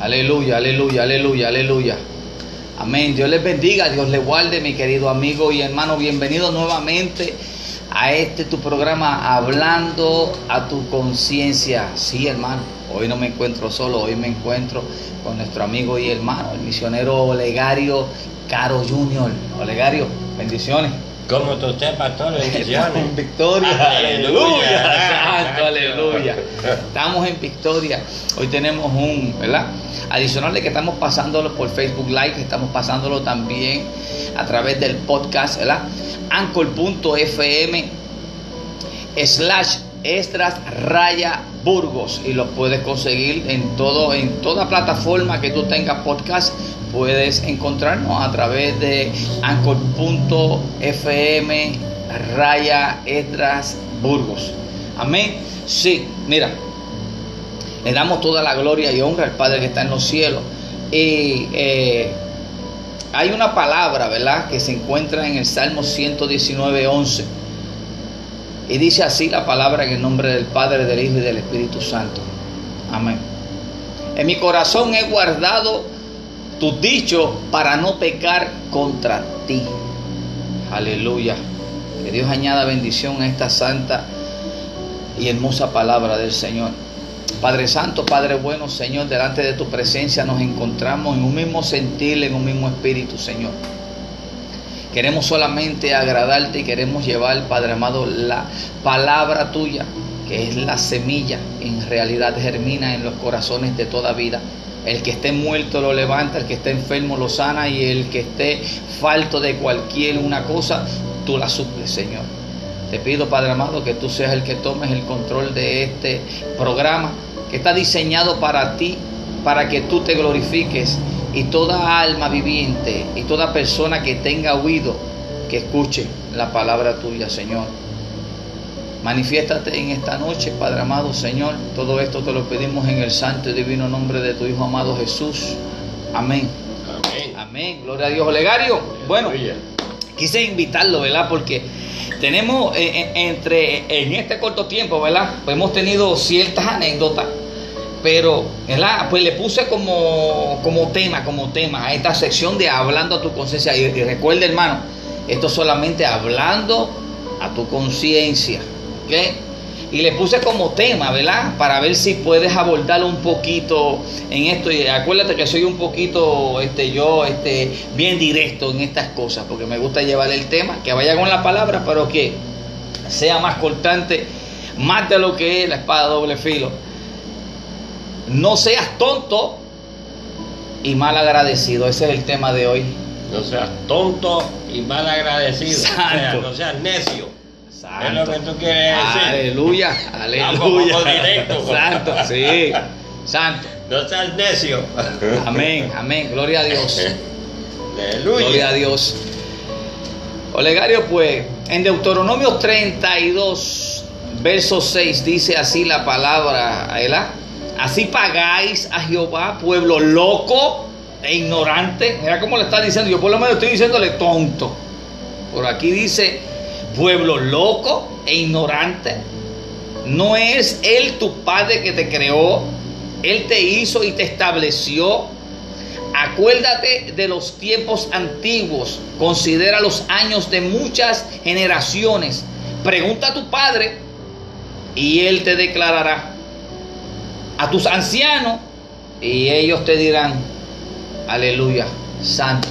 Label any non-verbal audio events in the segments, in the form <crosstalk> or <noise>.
Aleluya, aleluya, aleluya, aleluya. Amén. Dios les bendiga, Dios les guarde, mi querido amigo y hermano. Bienvenido nuevamente a este tu programa Hablando a tu conciencia. Sí, hermano. Hoy no me encuentro solo, hoy me encuentro con nuestro amigo y hermano, el misionero Olegario Caro Junior. Olegario, bendiciones. Como tú usted, pastor, bendiciones. En victoria. Aleluya. <laughs> Santo, aleluya. Estamos en victoria. Hoy tenemos un, ¿verdad? Adicional de que estamos pasándolo por Facebook Live, estamos pasándolo también a través del podcast, ¿verdad? Anchor.fm slash extras raya Burgos y lo puedes conseguir en todo en toda plataforma que tú tengas podcast puedes encontrarnos a través de anchor.fm raya extras Burgos. Amén. Sí mira le damos toda la gloria y honra al Padre que está en los cielos. Y eh, hay una palabra verdad que se encuentra en el Salmo 119 11 y dice así la palabra en el nombre del Padre, del Hijo y del Espíritu Santo. Amén. En mi corazón he guardado tus dichos para no pecar contra ti. Aleluya. Que Dios añada bendición a esta santa y hermosa palabra del Señor. Padre Santo, Padre bueno, Señor, delante de tu presencia nos encontramos en un mismo sentir, en un mismo espíritu, Señor. Queremos solamente agradarte y queremos llevar, Padre amado, la palabra tuya, que es la semilla, en realidad germina en los corazones de toda vida. El que esté muerto lo levanta, el que esté enfermo lo sana y el que esté falto de cualquier una cosa, tú la suples, Señor. Te pido, Padre amado, que tú seas el que tomes el control de este programa, que está diseñado para ti, para que tú te glorifiques y toda alma viviente y toda persona que tenga oído, que escuche la palabra tuya, Señor. Manifiéstate en esta noche, Padre amado, Señor. Todo esto te lo pedimos en el santo y divino nombre de tu Hijo amado Jesús. Amén. Amén. Amén. Gloria a Dios. Olegario, bueno, quise invitarlo, ¿verdad? Porque tenemos eh, eh, entre en este corto tiempo, ¿verdad? Pues hemos tenido ciertas anécdotas, pero, ¿verdad? Pues le puse como, como tema, como tema a esta sección de hablando a tu conciencia. Y, y recuerda, hermano, esto solamente hablando a tu conciencia, Y le puse como tema, ¿verdad? Para ver si puedes abordarlo un poquito en esto. Y acuérdate que soy un poquito, este, yo, este, bien directo en estas cosas, porque me gusta llevar el tema, que vaya con la palabra, pero que sea más cortante, más de lo que es la espada doble filo. No seas tonto y mal agradecido. Ese es el tema de hoy. No seas tonto y mal agradecido. O sea, Santo. no seas necio. Santo. Es lo que tú quieres decir. Aleluya, Vamos, aleluya. vamos directo. Santo, sí. Santo. No seas necio. Amén, amén. Gloria a Dios. Aleluya. Gloria a Dios. Olegario, pues, en Deuteronomio 32, verso 6, dice así la palabra, ¿verdad? Así pagáis a Jehová, pueblo loco e ignorante. Mira cómo le está diciendo. Yo por lo menos estoy diciéndole tonto. Por aquí dice, pueblo loco e ignorante. No es Él tu Padre que te creó. Él te hizo y te estableció. Acuérdate de los tiempos antiguos. Considera los años de muchas generaciones. Pregunta a tu Padre y Él te declarará. A tus ancianos y ellos te dirán, aleluya, santo.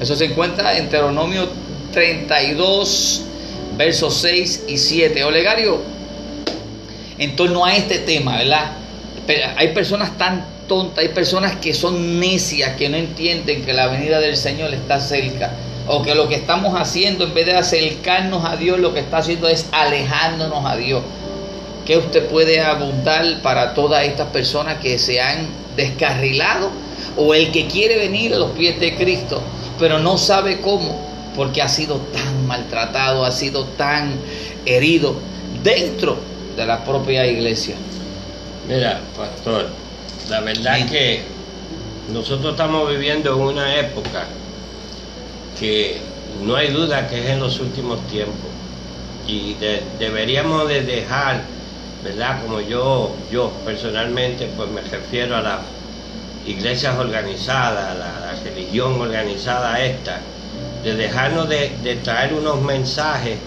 Eso se encuentra en Deuteronomio 32, versos 6 y 7. Olegario, en torno a este tema, ¿verdad? Hay personas tan tontas, hay personas que son necias, que no entienden que la venida del Señor está cerca. O que lo que estamos haciendo, en vez de acercarnos a Dios, lo que está haciendo es alejándonos a Dios. ¿Qué usted puede abundar para todas estas personas que se han descarrilado? O el que quiere venir a los pies de Cristo, pero no sabe cómo, porque ha sido tan maltratado, ha sido tan herido dentro de la propia iglesia. Mira, pastor, la verdad que nosotros estamos viviendo en una época que no hay duda que es en los últimos tiempos y de- deberíamos de dejar, ¿verdad? Como yo, yo personalmente, pues me refiero a la iglesias organizadas, la, la religión organizada esta, de dejarnos de, de traer unos mensajes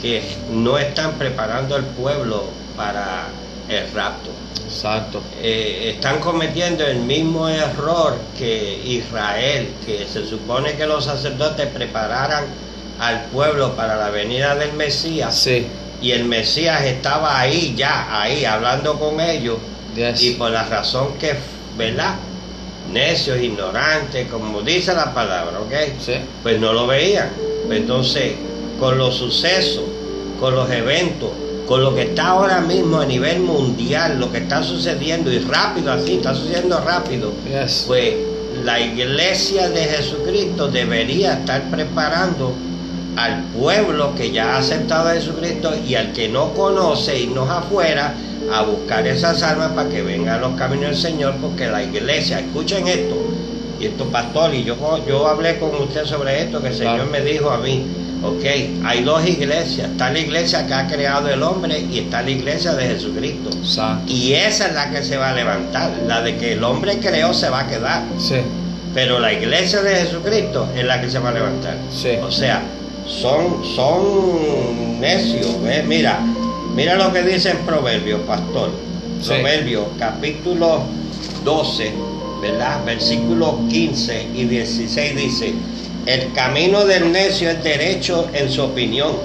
que no están preparando al pueblo para el rapto. Exacto. Eh, están cometiendo el mismo error que Israel, que se supone que los sacerdotes prepararan al pueblo para la venida del Mesías. Sí. Y el Mesías estaba ahí, ya, ahí, hablando con ellos. Yes. Y por la razón que, ¿verdad? Necios, ignorantes, como dice la palabra, ¿ok? Sí. Pues no lo veían. Pues entonces, con los sucesos, con los eventos, con lo que está ahora mismo a nivel mundial, lo que está sucediendo, y rápido así, está sucediendo rápido, Yes. pues la iglesia de Jesucristo debería estar preparando al pueblo que ya ha aceptado a Jesucristo y al que no conoce irnos afuera a buscar esas almas para que vengan a los caminos del Señor, porque la iglesia, escuchen esto, y esto pastor, y yo, yo hablé con usted sobre esto, que el Señor me dijo a mí, ok, hay dos iglesias, está la iglesia que ha creado el hombre y está la iglesia de Jesucristo. Exacto. Y esa es la que se va a levantar, la de que el hombre creó se va a quedar. Sí. Pero la iglesia de Jesucristo es la que se va a levantar. Sí. O sea, son, son necios. ¿ves? Mira, mira lo que dice en Proverbios, pastor. Sí. Proverbios, capítulo 12, ¿verdad? Versículos 15 y 16 dice, el camino del necio es derecho en su opinión,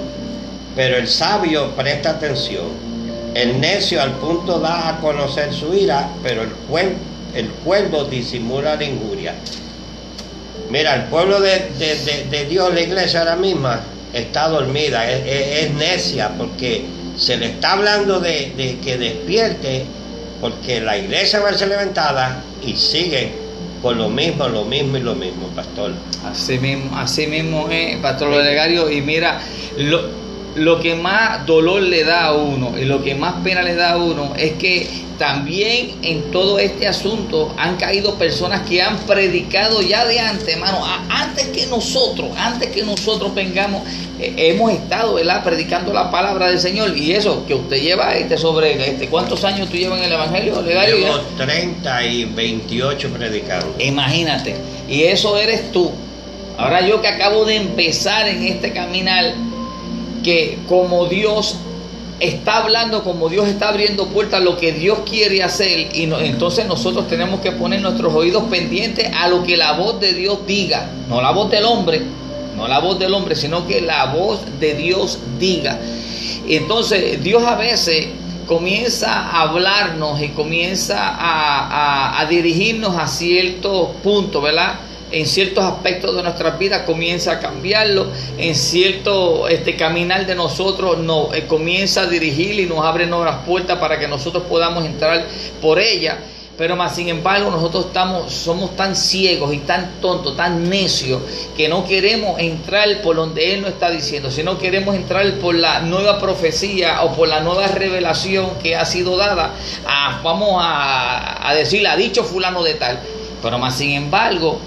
pero el sabio presta atención. El necio al punto da a conocer su ira, pero el, cuerdo disimula la injuria. Mira, el pueblo de, de- de- de Dios, la iglesia ahora misma, está dormida, es, es- es necia, porque se le está hablando de, de que despierte, porque la iglesia va a ser levantada y sigue con lo mismo, lo mismo y lo mismo, pastor. Así mismo, así mismo es, Pastor Olegario. Y mira, lo, lo que más dolor le da a uno y lo que más pena le da a uno es que también en todo este asunto han caído personas que han predicado ya de antemano, antes que nosotros, antes que nosotros vengamos, eh, hemos estado ¿verdad? predicando la palabra del Señor. Y eso, que usted lleva este sobre, este, ¿cuántos años tú llevas en el Evangelio, Olegario? Llevo Ya? 30 y 28 predicando. Imagínate. Y eso eres tú. Ahora yo que acabo de empezar en este caminar, que como Dios está hablando, como Dios está abriendo puertas, lo que Dios quiere hacer, y no- entonces nosotros tenemos que poner nuestros oídos pendientes a lo que la voz de Dios diga, no la voz del hombre, no la voz del hombre, sino que la voz de Dios diga. Entonces Dios a veces comienza a hablarnos y comienza a, a- a dirigirnos a ciertos puntos, ¿verdad? En ciertos aspectos de nuestras vidas comienza a cambiarlo, en cierto este, caminar de nosotros nos eh, comienza a dirigir y nos abre nuevas puertas para que nosotros podamos entrar por ella. Pero más sin embargo nosotros estamos, somos tan ciegos y tan tontos, tan necios, que no queremos entrar por donde Él nos está diciendo, sino queremos entrar por la nueva profecía o por la nueva revelación que ha sido dada. A, vamos a, a decir, ha dicho fulano de tal. Pero más sin embargo,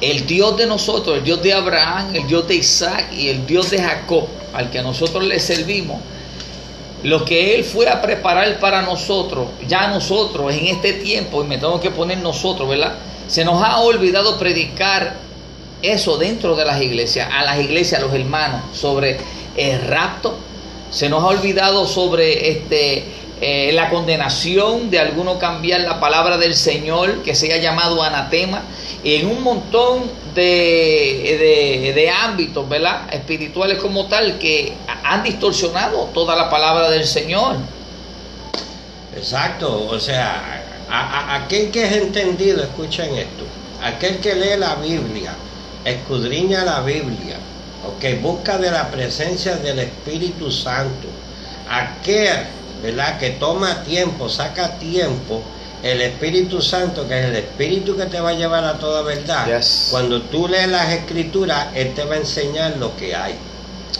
el Dios de nosotros, el Dios de Abraham, el Dios de Isaac y el Dios de Jacob, al que nosotros le servimos, lo que Él fue a preparar para nosotros, ya nosotros en este tiempo, y me tengo que poner nosotros, ¿verdad? Se nos ha olvidado predicar eso dentro de las iglesias, a las iglesias, a los hermanos, sobre el rapto. Se nos ha olvidado sobre este, eh, la condenación de alguno cambiar la palabra del Señor, que se ha llamado anatema, en un montón de, de, ámbitos, ¿verdad? Espirituales como tal, que han distorsionado toda la palabra del Señor. Exacto, o sea, a- aquel que es entendido, escuchen esto, aquel que lee la Biblia, escudriña la Biblia, ok, busca de la presencia del Espíritu Santo, aquel, ¿verdad?, que toma tiempo, saca tiempo, el Espíritu Santo, que es el Espíritu que te va a llevar a toda verdad, Yes. cuando tú lees las escrituras, Él te va a enseñar lo que hay.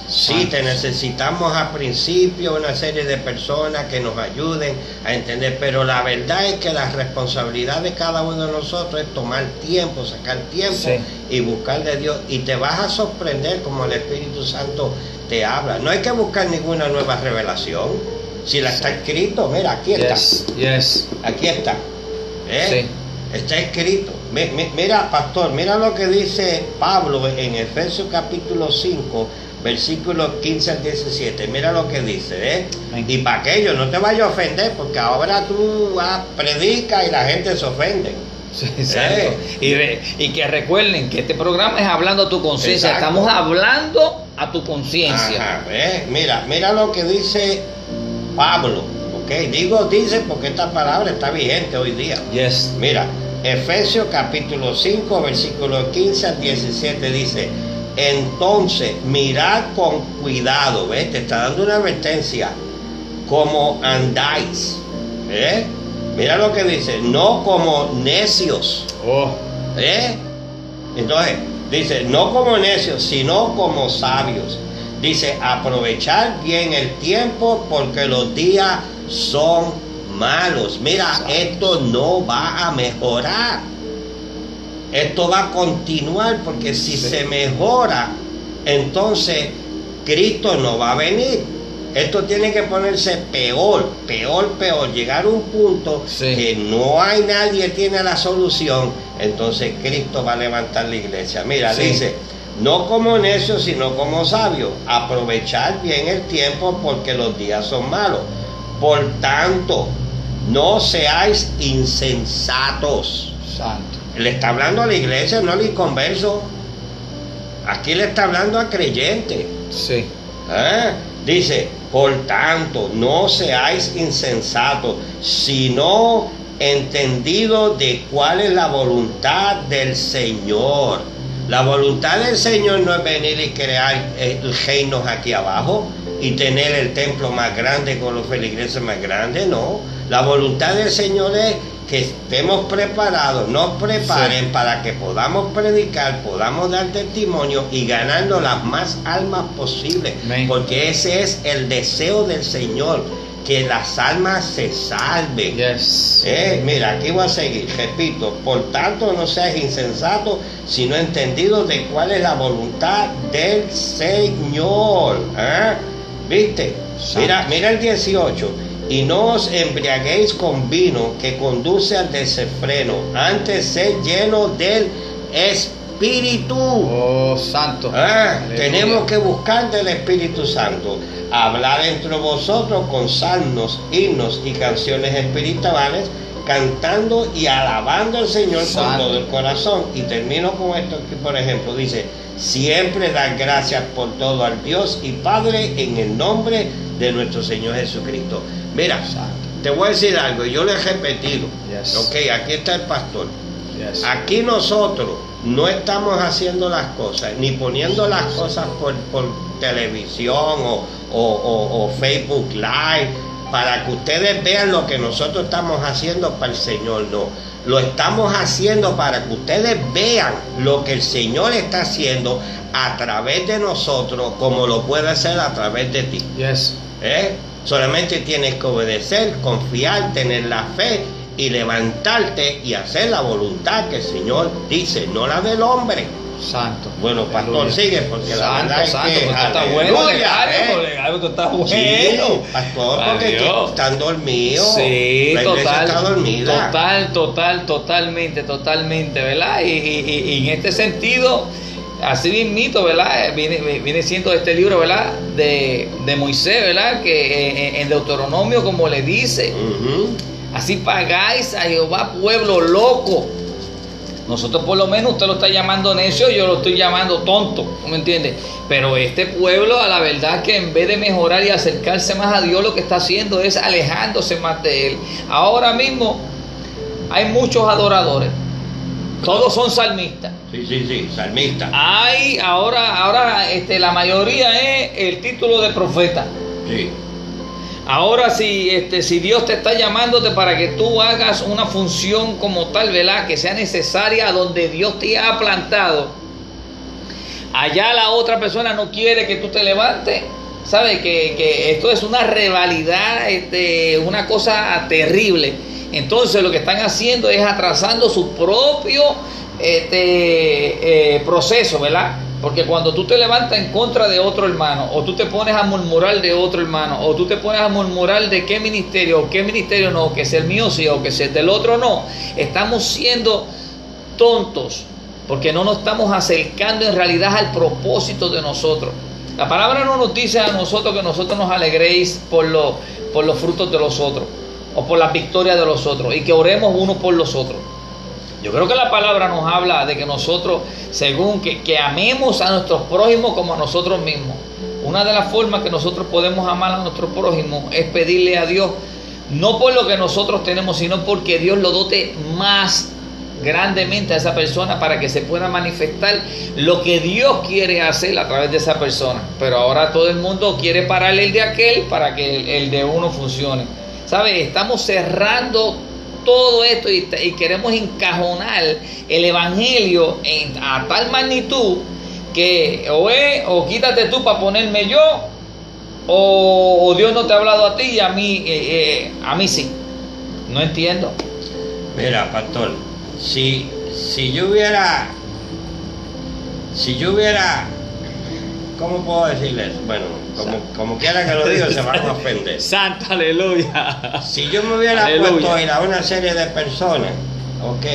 Sí, te necesitamos al principio una serie de personas que nos ayuden a entender, pero la verdad es que la responsabilidad de cada uno de nosotros es tomar tiempo, sacar tiempo Sí. y buscar de Dios. Y te vas a sorprender como el Espíritu Santo te habla. No hay que buscar ninguna nueva revelación. Si la está escrito, mira, aquí está. Yes, yes. Aquí está. ¿eh? Está escrito. Mira, pastor, mira lo que dice Pablo en Efesios capítulo 5, versículos 15 al 17. Mira lo que dice, ¿eh? Y para aquello no te vayas a ofender, porque ahora tú vas, predicas y la gente se ofende. ¿Eh? y, y, que recuerden que este programa es hablando a tu conciencia. Estamos hablando a tu conciencia. Mira, mira lo que dice Pablo. Okay. Digo dice porque esta palabra está vigente hoy día. Yes. Mira, Efesios capítulo 5, versículo 15 al 17 dice, entonces mirad con cuidado, ¿ves? Te está dando una advertencia, como andáis, ¿eh? Mira lo que dice, no como necios. Oh. ¿Eh? Entonces, dice, no como necios, sino como sabios. Dice, aprovechar bien el tiempo porque los días son malos. Mira, esto no va a mejorar. Esto va a continuar porque si se mejora, entonces Cristo no va a venir. Esto tiene que ponerse peor, peor, peor. Llegar a un punto que no hay nadie tiene la solución. Entonces Cristo va a levantar la iglesia. Mira, dice, no como necios, sino como sabios. Aprovechar bien el tiempo porque los días son malos. Por tanto, no seáis insensatos. Santo. Le está hablando a la iglesia, no al inconverso. Aquí le está hablando a creyente. Sí. ¿Eh? Dice, por tanto, no seáis insensatos, sino entendidos de cuál es la voluntad del Señor. La voluntad del Señor no es venir y crear eh, reinos aquí abajo y tener el templo más grande con los feligreses más grandes, no. La voluntad del Señor es que estemos preparados, nos preparen para que podamos predicar, podamos dar testimonio y ganando las más almas posibles. Porque ese es el deseo del Señor, que las almas se salven. Eh, mira, aquí voy a seguir, repito, por tanto no seas insensato, sino entendido de cuál es la voluntad del Señor. ¿eh? ¿Viste? Mira, mira el 18 y no os embriaguéis con vino que conduce al desenfreno, antes sed lleno del Espíritu. Oh, Santo. Ah, tenemos que buscar del Espíritu Santo. Hablar entre vosotros con salmos, himnos y canciones espirituales, cantando y alabando al Señor con todo el corazón. Y termino con esto que, por ejemplo, dice, siempre dar gracias por todo al Dios y Padre en el nombre de nuestro Señor Jesucristo. Mira, te voy a decir algo, yo le he repetido. Ok, aquí está el pastor. Aquí nosotros no estamos haciendo las cosas, ni poniendo las cosas por, televisión o, o, Facebook Live, para que ustedes vean lo que nosotros estamos haciendo para el Señor. No, lo estamos haciendo para que ustedes vean lo que el Señor está haciendo a través de nosotros, como lo puede hacer a través de ti. Yes. ¿Eh? Solamente tienes que obedecer, confiar, tener la fe y levantarte y hacer la voluntad que el Señor dice, no la del hombre. Santo. Bueno, pastor, sigue porque la verdad es que está bueno, legario, ¿eh? está bueno. Sí, pastor, porque están dormidos. Sí, total. Está dormida. Total, total, totalmente, totalmente, ¿verdad? Y, y, y en este sentido Así mismito, ¿verdad? Eh, viene, viene siendo este libro, ¿verdad? De, Moisés, ¿verdad? Que eh, en, Deuteronomio, como le dice, así pagáis a Jehová pueblo loco. Nosotros por lo menos usted lo está llamando necio, yo lo estoy llamando tonto, ¿no me entiende? Pero este pueblo a la verdad que en vez de mejorar y acercarse más a Dios, lo que está haciendo es alejándose más de Él. Ahora mismo hay muchos adoradores, todos son salmistas. Sí, sí, sí, salmista. Hay, ahora, ahora este, la mayoría es el título de profeta. Sí. Ahora si, este, si Dios te está llamándote para que tú hagas una función como tal, ¿verdad? Que sea necesaria donde Dios te ha plantado. Allá la otra persona no quiere que tú te levantes. ¿Sabe? Que, que esto es una rivalidad, este, una cosa terrible. Entonces lo que están haciendo es atrasando su propio este, eh, proceso, ¿verdad? Porque cuando tú te levantas en contra de otro hermano, o tú te pones a murmurar de otro hermano, o tú te pones a murmurar de qué ministerio, o qué ministerio no, que es el mío sí, o que es el del otro no, estamos siendo tontos, porque no nos estamos acercando en realidad al propósito de nosotros. La palabra no nos dice a nosotros que nosotros nos alegréis por, lo, por los frutos de los otros, o por las victorias de los otros, y que oremos unos por los otros. Yo creo que la palabra nos habla de que nosotros, según que, que amemos a nuestros prójimos como a nosotros mismos. Una de las formas que nosotros podemos amar a nuestro prójimo es pedirle a Dios, no por lo que nosotros tenemos, sino porque Dios lo dote más grandemente a esa persona para que se pueda manifestar lo que Dios quiere hacer a través de esa persona. Pero ahora todo el mundo quiere pararle el de aquel para que el, el de uno funcione. ¿Sabe? Estamos cerrando todo esto y, queremos encajonar el evangelio en, a tal magnitud que o, o quítate tú para ponerme yo o, o, Dios no te ha hablado a ti y a mí eh, eh, a mí sí. No entiendo. Mira, pastor, si, si yo hubiera, si yo hubiera, ¿cómo puedo decirles? Bueno, como, como quiera que lo diga, se van a ofender. <laughs> Santo, aleluya. Si yo me hubiera Aleluya. puesto a ir a una serie de personas, ok,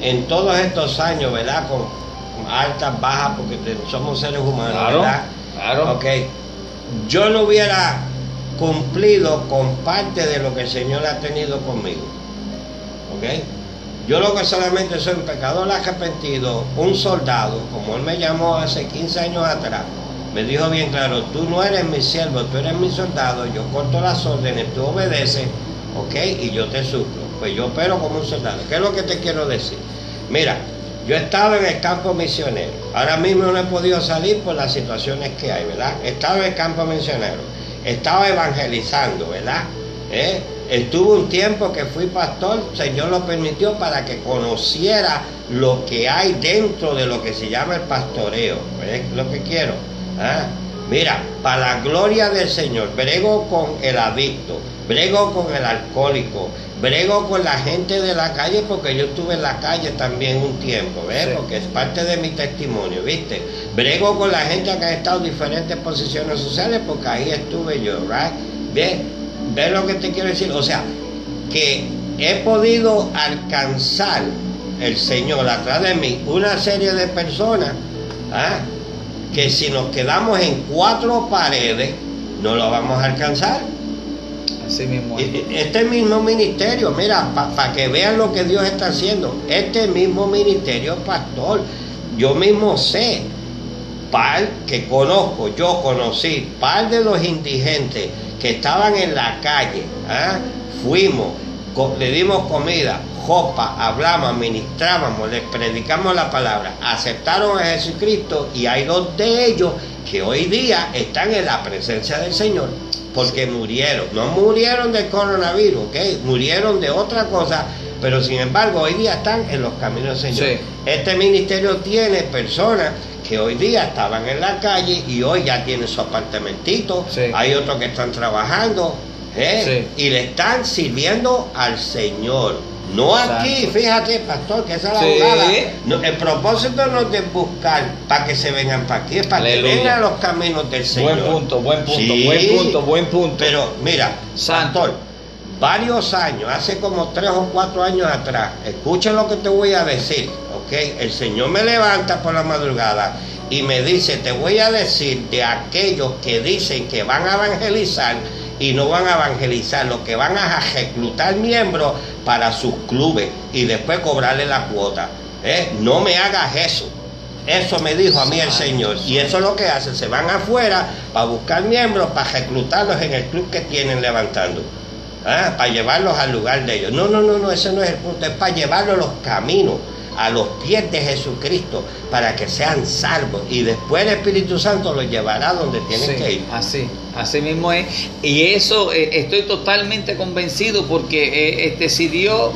en todos estos años, ¿verdad? Con altas, bajas, porque somos seres humanos, Claro, ¿verdad? claro. Ok, yo no hubiera cumplido con parte de lo que el Señor ha tenido conmigo. ¿Ok? Yo lo que solamente soy un pecador arrepentido, un soldado, como él me llamó hace 15 años atrás, me dijo bien claro, tú no eres mi siervo, tú eres mi soldado, yo corto las órdenes, tú obedeces, ¿ok? Y yo te suplo. Pues yo opero como un soldado. ¿Qué es lo que te quiero decir? Mira, yo he estado en el campo misionero. Ahora mismo no he podido salir por las situaciones que hay, ¿verdad? He estado en el campo misionero. Estaba evangelizando, ¿verdad? ¿Eh? Estuve un tiempo que fui pastor, el Señor lo permitió para que conociera lo que hay dentro de lo que se llama el pastoreo. ¿Ves lo que quiero? ¿Ah? Mira, para la gloria del Señor, brego con el adicto, brego con el alcohólico, brego con la gente de la calle, porque yo estuve en la calle también un tiempo, ¿ves? Sí. Porque es parte de mi testimonio, ¿viste? Brego con la gente que ha estado en diferentes posiciones sociales, porque ahí estuve yo, ¿right? ¿Ves? ¿Ves lo que te quiero decir? O sea, que he podido alcanzar el Señor atrás de mí una serie de personas ¿ah? que si nos quedamos en cuatro paredes no lo vamos a alcanzar. así mismo Y- y- Este mismo ministerio, mira, para que vean lo que Dios está haciendo, este mismo ministerio, pastor, yo mismo sé, par que conozco, yo conocí, par de los indigentes que estaban en la calle, ¿ah? fuimos, le dimos comida, jopa, hablamos, ministrábamos, les predicamos la palabra, aceptaron a Jesucristo y hay dos de ellos que hoy día están en la presencia del Señor porque murieron, no murieron del coronavirus, ¿ok? Murieron de otra cosa, pero sin embargo hoy día están en los caminos del Señor. Sí. Este ministerio tiene personas que hoy día estaban en la calle y hoy ya tienen su apartamentito, Sí. hay otros que están trabajando ¿eh? y le están sirviendo al Señor. No aquí, fíjate, pastor, que esa es la Sí. jugada. No, el propósito no es de buscar para que se vengan para aquí, es para que vengan a los caminos del Señor. buen punto buen punto buen punto buen punto Pero mira, Santo. pastor, varios años, hace como tres o cuatro años atrás, escucha lo que te voy a decir, El Señor me levanta por la madrugada y me dice, te voy a decir de aquellos que dicen que van a evangelizar y no van a evangelizar, lo que van a reclutar miembros para sus clubes y después cobrarle la cuota. ¿eh? No me hagas eso. Eso me dijo a mí el Señor. Y eso es lo que hacen. Se van afuera para buscar miembros, para reclutarlos en el club que tienen levantando. ¿Ah? Para llevarlos al lugar de ellos. No, no, no, no, ese no es el punto. Es para llevarlos a los caminos, a los pies de Jesucristo, para que sean salvos. Y después el Espíritu Santo los llevará donde tienen Sí, que ir. Así, así mismo es. Y eso eh, estoy totalmente convencido porque eh, este, si Dios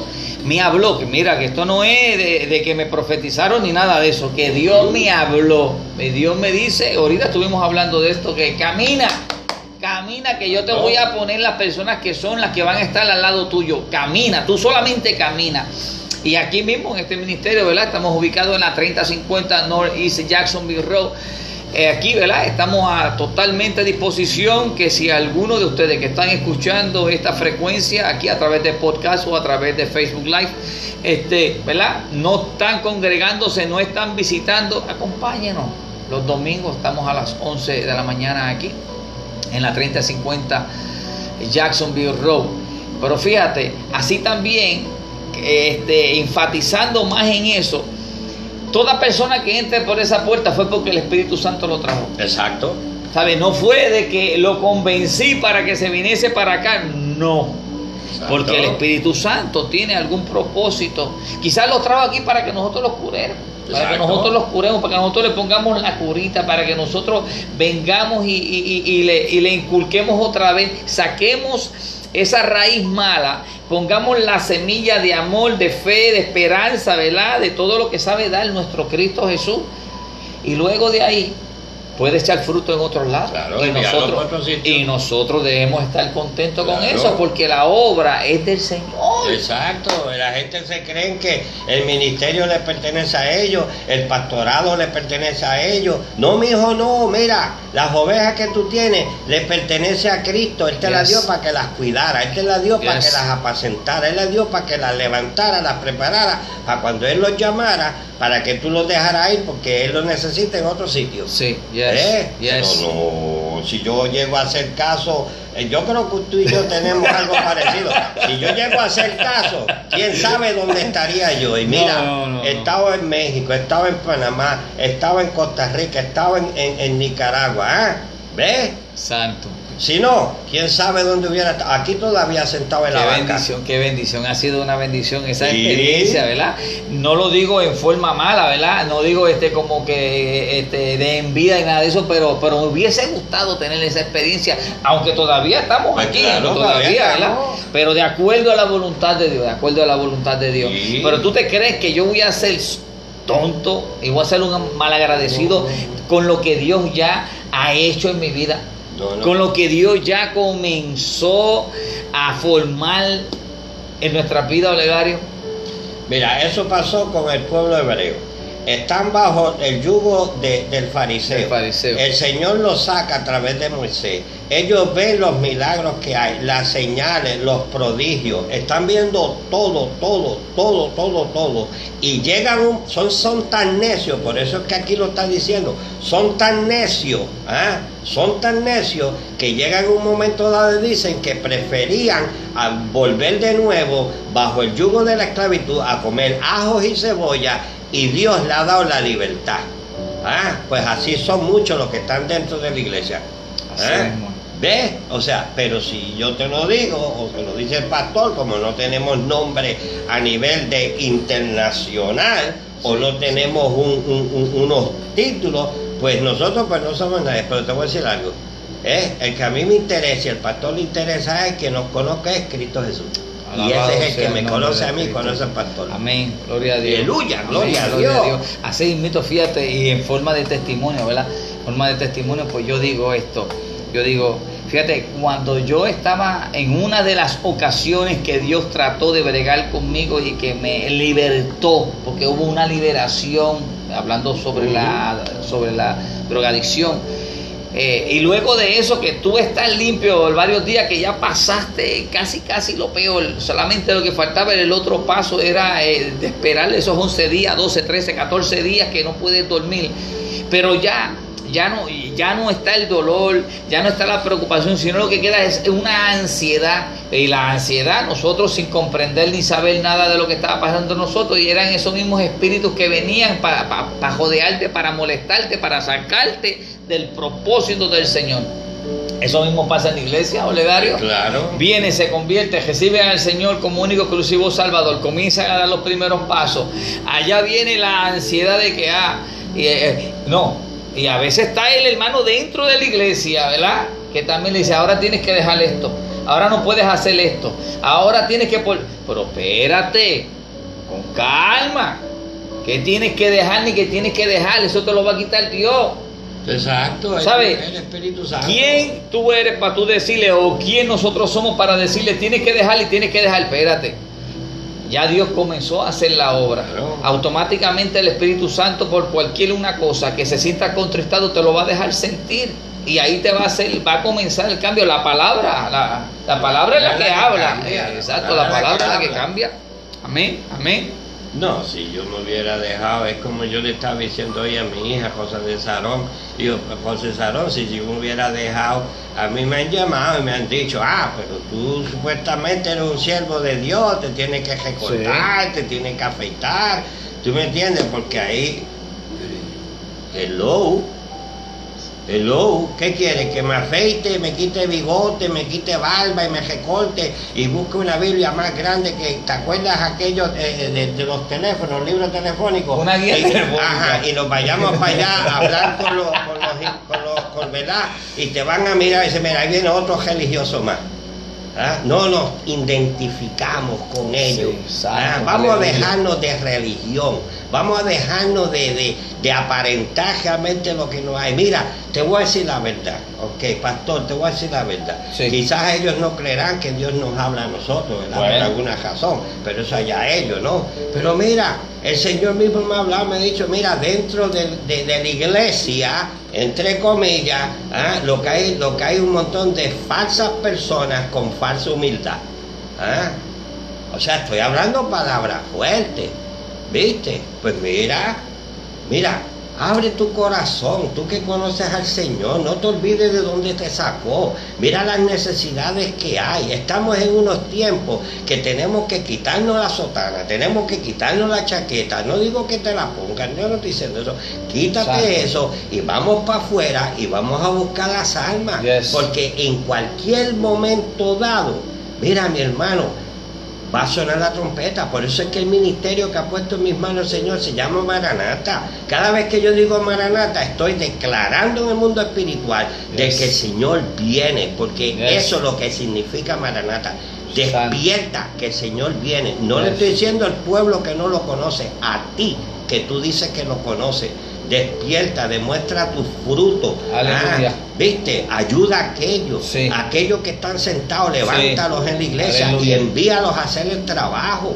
me habló, que mira, que esto no es de, de que me profetizaron ni nada de eso, que Dios me habló. Y Dios me dice, ahorita estuvimos hablando de esto, que camina. Camina, que yo te voy a poner las personas que son las que van a estar al lado tuyo. Camina, tú solamente camina. Y aquí mismo en este ministerio, ¿verdad? Estamos ubicados en la 3050 North East Jacksonville Road. Eh, aquí, ¿verdad? Estamos a totalmente a disposición que si alguno de ustedes que están escuchando esta frecuencia aquí a través de podcast o a través de Facebook Live, este, ¿verdad? No están congregándose, no están visitando, acompáñenos. Los domingos estamos a las 11 de la mañana aquí en la 3050 Jacksonville Road. Pero fíjate, así también, este, enfatizando más en eso, toda persona que entre por esa puerta fue porque el Espíritu Santo lo trajo. Exacto. ¿Sabe? No fue de que lo convencí para que se viniese para acá, no. Porque el Espíritu Santo tiene algún propósito. Quizás lo trajo aquí para que nosotros los curemos. Para que nosotros los curemos, para que nosotros le pongamos la curita, para que nosotros vengamos y, le, y le inculquemos otra vez, saquemos esa raíz mala, pongamos la semilla de amor, de fe, de esperanza, ¿verdad? De todo lo que sabe dar nuestro Cristo Jesús. Y luego de ahí puede echar fruto en otros lados. y, nosotros, y nosotros debemos estar contentos con eso porque la obra es del Señor. Exacto, la gente se cree que el ministerio le pertenece a ellos, el pastorado le pertenece a ellos. No, mi hijo, no, mira, las ovejas que tú tienes le pertenece a Cristo, Él te las dio para que las cuidara, Él te las dio para que las apacentara, Él las dio para que las levantara, las preparara, para cuando Él los llamara, para que tú los dejaras ir porque Él los necesita en otro sitio. Sí, ¿Eh? no, si yo llego a hacer caso, eh, yo creo que tú y yo tenemos <laughs> algo parecido. Si yo llego a hacer caso, quién sabe dónde estaría yo. Y mira, he estado en México, he estado en Panamá, he estado en Costa Rica, he estado en, en, Nicaragua. ¿eh? ¿Ves? Santo. Si no, quién sabe dónde hubiera estado. Aquí todavía sentado en la banca. bendición, qué bendición. Ha sido una bendición esa experiencia, ¿verdad? No lo digo en forma mala, ¿verdad? No digo este como que este, de envidia y nada de eso, pero, pero me hubiese gustado tener esa experiencia, aunque todavía estamos pues aquí, todavía, ¿verdad? Pero de acuerdo a la voluntad de Dios, de acuerdo a la voluntad de Dios. Pero tú te crees que yo voy a ser tonto y voy a ser un malagradecido con lo que Dios ya ha hecho en mi vida con lo que Dios ya comenzó a formar en nuestra vida, Olegario. Mira, eso pasó con el pueblo hebreo. Están bajo el yugo del, fariseo. fariseo. El Señor los saca a través de Moisés. Ellos ven los milagros que hay, las señales, los prodigios. Están viendo todo, todo, todo, todo, todo. Y llegan, son, son tan necios, por eso es que aquí lo está diciendo, son tan necios, ¿ah? son tan necios que llegan un momento dado y dicen que preferían volver de nuevo bajo el yugo de la esclavitud a comer ajos y cebolla y Dios le ha dado la libertad. ¿Ah? Pues así son muchos los que están dentro de la iglesia. ¿Ah? ¿Ves? O sea, pero si yo te lo digo, o te lo dice el pastor, como no tenemos nombre a nivel de internacional, o no tenemos unos títulos, pues nosotros pues no somos nadie. Pero te voy a decir algo. ¿eh? El que a mí me interesa y el pastor le interesa es que nos conozca es Cristo Jesús y ese es el que me conoce a mí, conoce al pastor. Amén, gloria a Dios. Aleluya, gloria, a, Dios. Así invito, fíjate, y en forma de testimonio, ¿verdad? En forma de testimonio, pues yo digo esto. Yo digo, fíjate, cuando yo estaba en una de las ocasiones que Dios trató de bregar conmigo y que me libertó, porque hubo una liberación, hablando sobre, la, sobre la drogadicción eh, y luego de eso, que tú estás limpio varios días, que ya pasaste casi, casi lo peor. Solamente lo que faltaba el otro paso era eh, de esperar esos 11 días, 12, 13, 14 días que no puedes dormir. Pero ya, ya no, ya no está el dolor, ya no está la preocupación, sino lo que queda es una ansiedad. Y la ansiedad, nosotros sin comprender ni saber nada de lo que estaba pasando nosotros, y eran esos mismos espíritus que venían para, para jodearte, para molestarte, para sacarte del propósito del Señor. Eso mismo pasa en la iglesia, Olegario. Claro. Viene, se convierte, recibe al Señor como único exclusivo Salvador, comienza a dar los primeros pasos. Allá viene la ansiedad de que, ah, eh, no. Y a veces está el hermano dentro de la iglesia, ¿verdad? Que también le dice, ahora tienes que dejar esto, ahora no puedes hacer esto, ahora tienes que... Pero espérate, con calma. ¿Qué tienes que dejar ni qué tienes que dejar? Eso te lo va a quitar Dios. Exacto, ¿sabes? El Espíritu Santo. ¿Quién tú eres para tú decirle o quién nosotros somos para decirle tienes que dejar y tienes que dejar? Espérate. Ya Dios comenzó a hacer la obra. Claro. Automáticamente el Espíritu Santo por cualquier una cosa que se sienta contristado te lo va a dejar sentir. Y ahí te va a hacer, va a comenzar el cambio. La palabra, la, la palabra es la que habla. cambia, Exacto, la palabra es la que cambia. Amén, amén. No, si yo me hubiera dejado, es como yo le estaba diciendo hoy a mi hija, José de Sarón, digo, José Sarón, si yo me hubiera dejado, a mí me han llamado y me han dicho, ah, pero tú supuestamente eres un siervo de Dios, te tienes que recortar, te tienes que afeitar, ¿tú me entiendes? Porque ahí, hello, hello, ¿qué quieres? Que me afeite, me quite bigote, me quite barba y me recorte y busque una Biblia más grande que, ¿te acuerdas aquellos eh, de, de los teléfonos, libros telefónicos? Una guía y, telefónica. Ajá, y nos vayamos para allá a hablar con los, con los, con los, con, ¿verdad? Y te van a mirar y dicen, mira, ahí viene otro religioso más. ¿Ah? No nos identificamos con ellos. Sí, ¿Ah? Vamos a dejarnos de religión, vamos a dejarnos de, de, de aparentar realmente lo que no hay. Mira, te voy a decir la verdad, ok, pastor, te voy a decir la verdad. Sí. Quizás ellos no creerán que Dios nos habla a nosotros, ¿verdad? Bueno. Por alguna razón, pero eso allá ellos, ¿no? Pero mira, el Señor mismo me ha hablado, me ha dicho, mira, dentro de, de- de la iglesia, entre comillas, ¿ah? lo, que hay, lo que hay un montón de falsas personas con falsa humildad. ¿ah? O sea, estoy hablando palabras fuertes, ¿viste? Pues mira, mira, abre tu corazón, tú que conoces al Señor, no te olvides de dónde te sacó, mira las necesidades que hay. Estamos en unos tiempos que tenemos que quitarnos la sotana, tenemos que quitarnos la chaqueta, no digo que te la pongan, yo no estoy diciendo eso, quítate Exacto. eso y vamos para afuera y vamos a buscar las almas, Yes. porque en cualquier momento dado, mira mi hermano, va a sonar la trompeta. Por eso es que el ministerio que ha puesto en mis manos el Señor se llama Maranata. Cada vez que yo digo Maranata, estoy declarando en el mundo espiritual de que el Señor viene, porque Yes. eso es lo que significa Maranata. Despierta que el Señor viene. No le estoy diciendo al pueblo que no lo conoce, a ti que tú dices que lo conoce. Despierta, demuestra tu fruto. Aleluya. Ah, ¿Viste? Ayuda a aquellos, Sí. aquellos que están sentados, levántalos en la iglesia y envíalos a hacer el trabajo.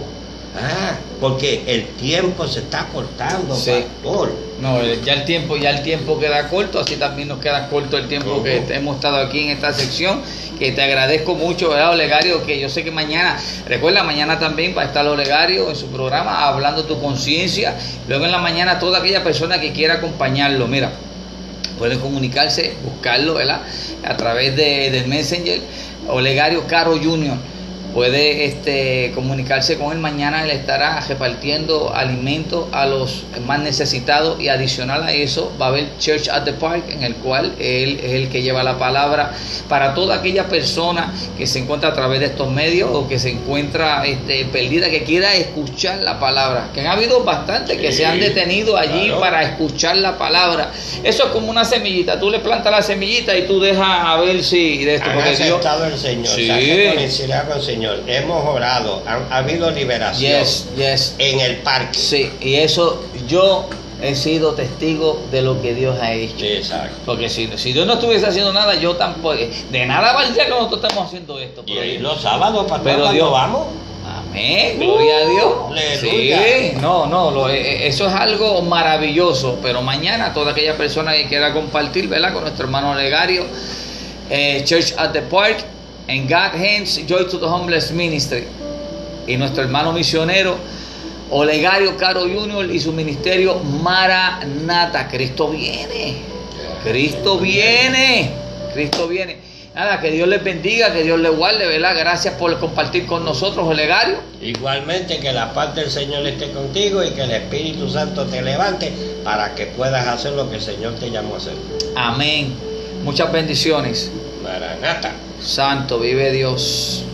Ah, porque el tiempo se está cortando, Sí. pastor. No, ya el tiempo, ya el tiempo queda corto, así también nos queda corto el tiempo que hemos estado aquí en esta sección, que te agradezco mucho, ¿verdad, Olegario? Que yo sé que mañana, recuerda, mañana también va a estar Olegario en su programa hablando tu conciencia, luego en la mañana toda aquella persona que quiera acompañarlo, mira, pueden comunicarse, buscarlo, ¿verdad? A través de, del Messenger, Olegario Caro Junior. Puede este, comunicarse con él mañana, él estará repartiendo alimentos a los más necesitados y adicional a eso va a haber Church at the Park en el cual él es el que lleva la palabra para toda aquella persona que se encuentra a través de estos medios o que se encuentra este, perdida, que quiera escuchar la palabra, que han habido bastantes que se han detenido allí claro. para escuchar la palabra. Eso es como una semillita, tú le plantas la semillita y tú dejas a ver si de esto, Han porque Dios... el Señor, Sí. se con el Señor. Hemos orado, ha habido liberación Yes, yes. en el parque. Sí, y eso yo he sido testigo de lo que Dios ha hecho. Exacto. Porque si, si Dios no estuviese haciendo nada, yo tampoco. De nada valdría que nosotros estemos haciendo esto. Y pero Dios- los sábados, pastor, Pero Dios- vamos. Amén, gloria a Dios. aleluya. Sí, no, no, lo- eh, eso es algo maravilloso. Pero mañana, toda aquella persona que quiera compartir, ¿verdad? Con nuestro hermano Legario, eh, Church at the Park, en God Hands, Joy to the Homeless Ministry. Y nuestro hermano misionero, Olegario Caro Junior y su ministerio Maranata. Cristo viene. Cristo viene. Cristo viene. Nada, que Dios les bendiga, que Dios les guarde, ¿verdad? Gracias por compartir con nosotros, Olegario. Igualmente que la paz del Señor esté contigo y que el Espíritu Santo te levante para que puedas hacer lo que el Señor te llamó a hacer. Amén. Muchas bendiciones. Maranata. Santo, vive Dios.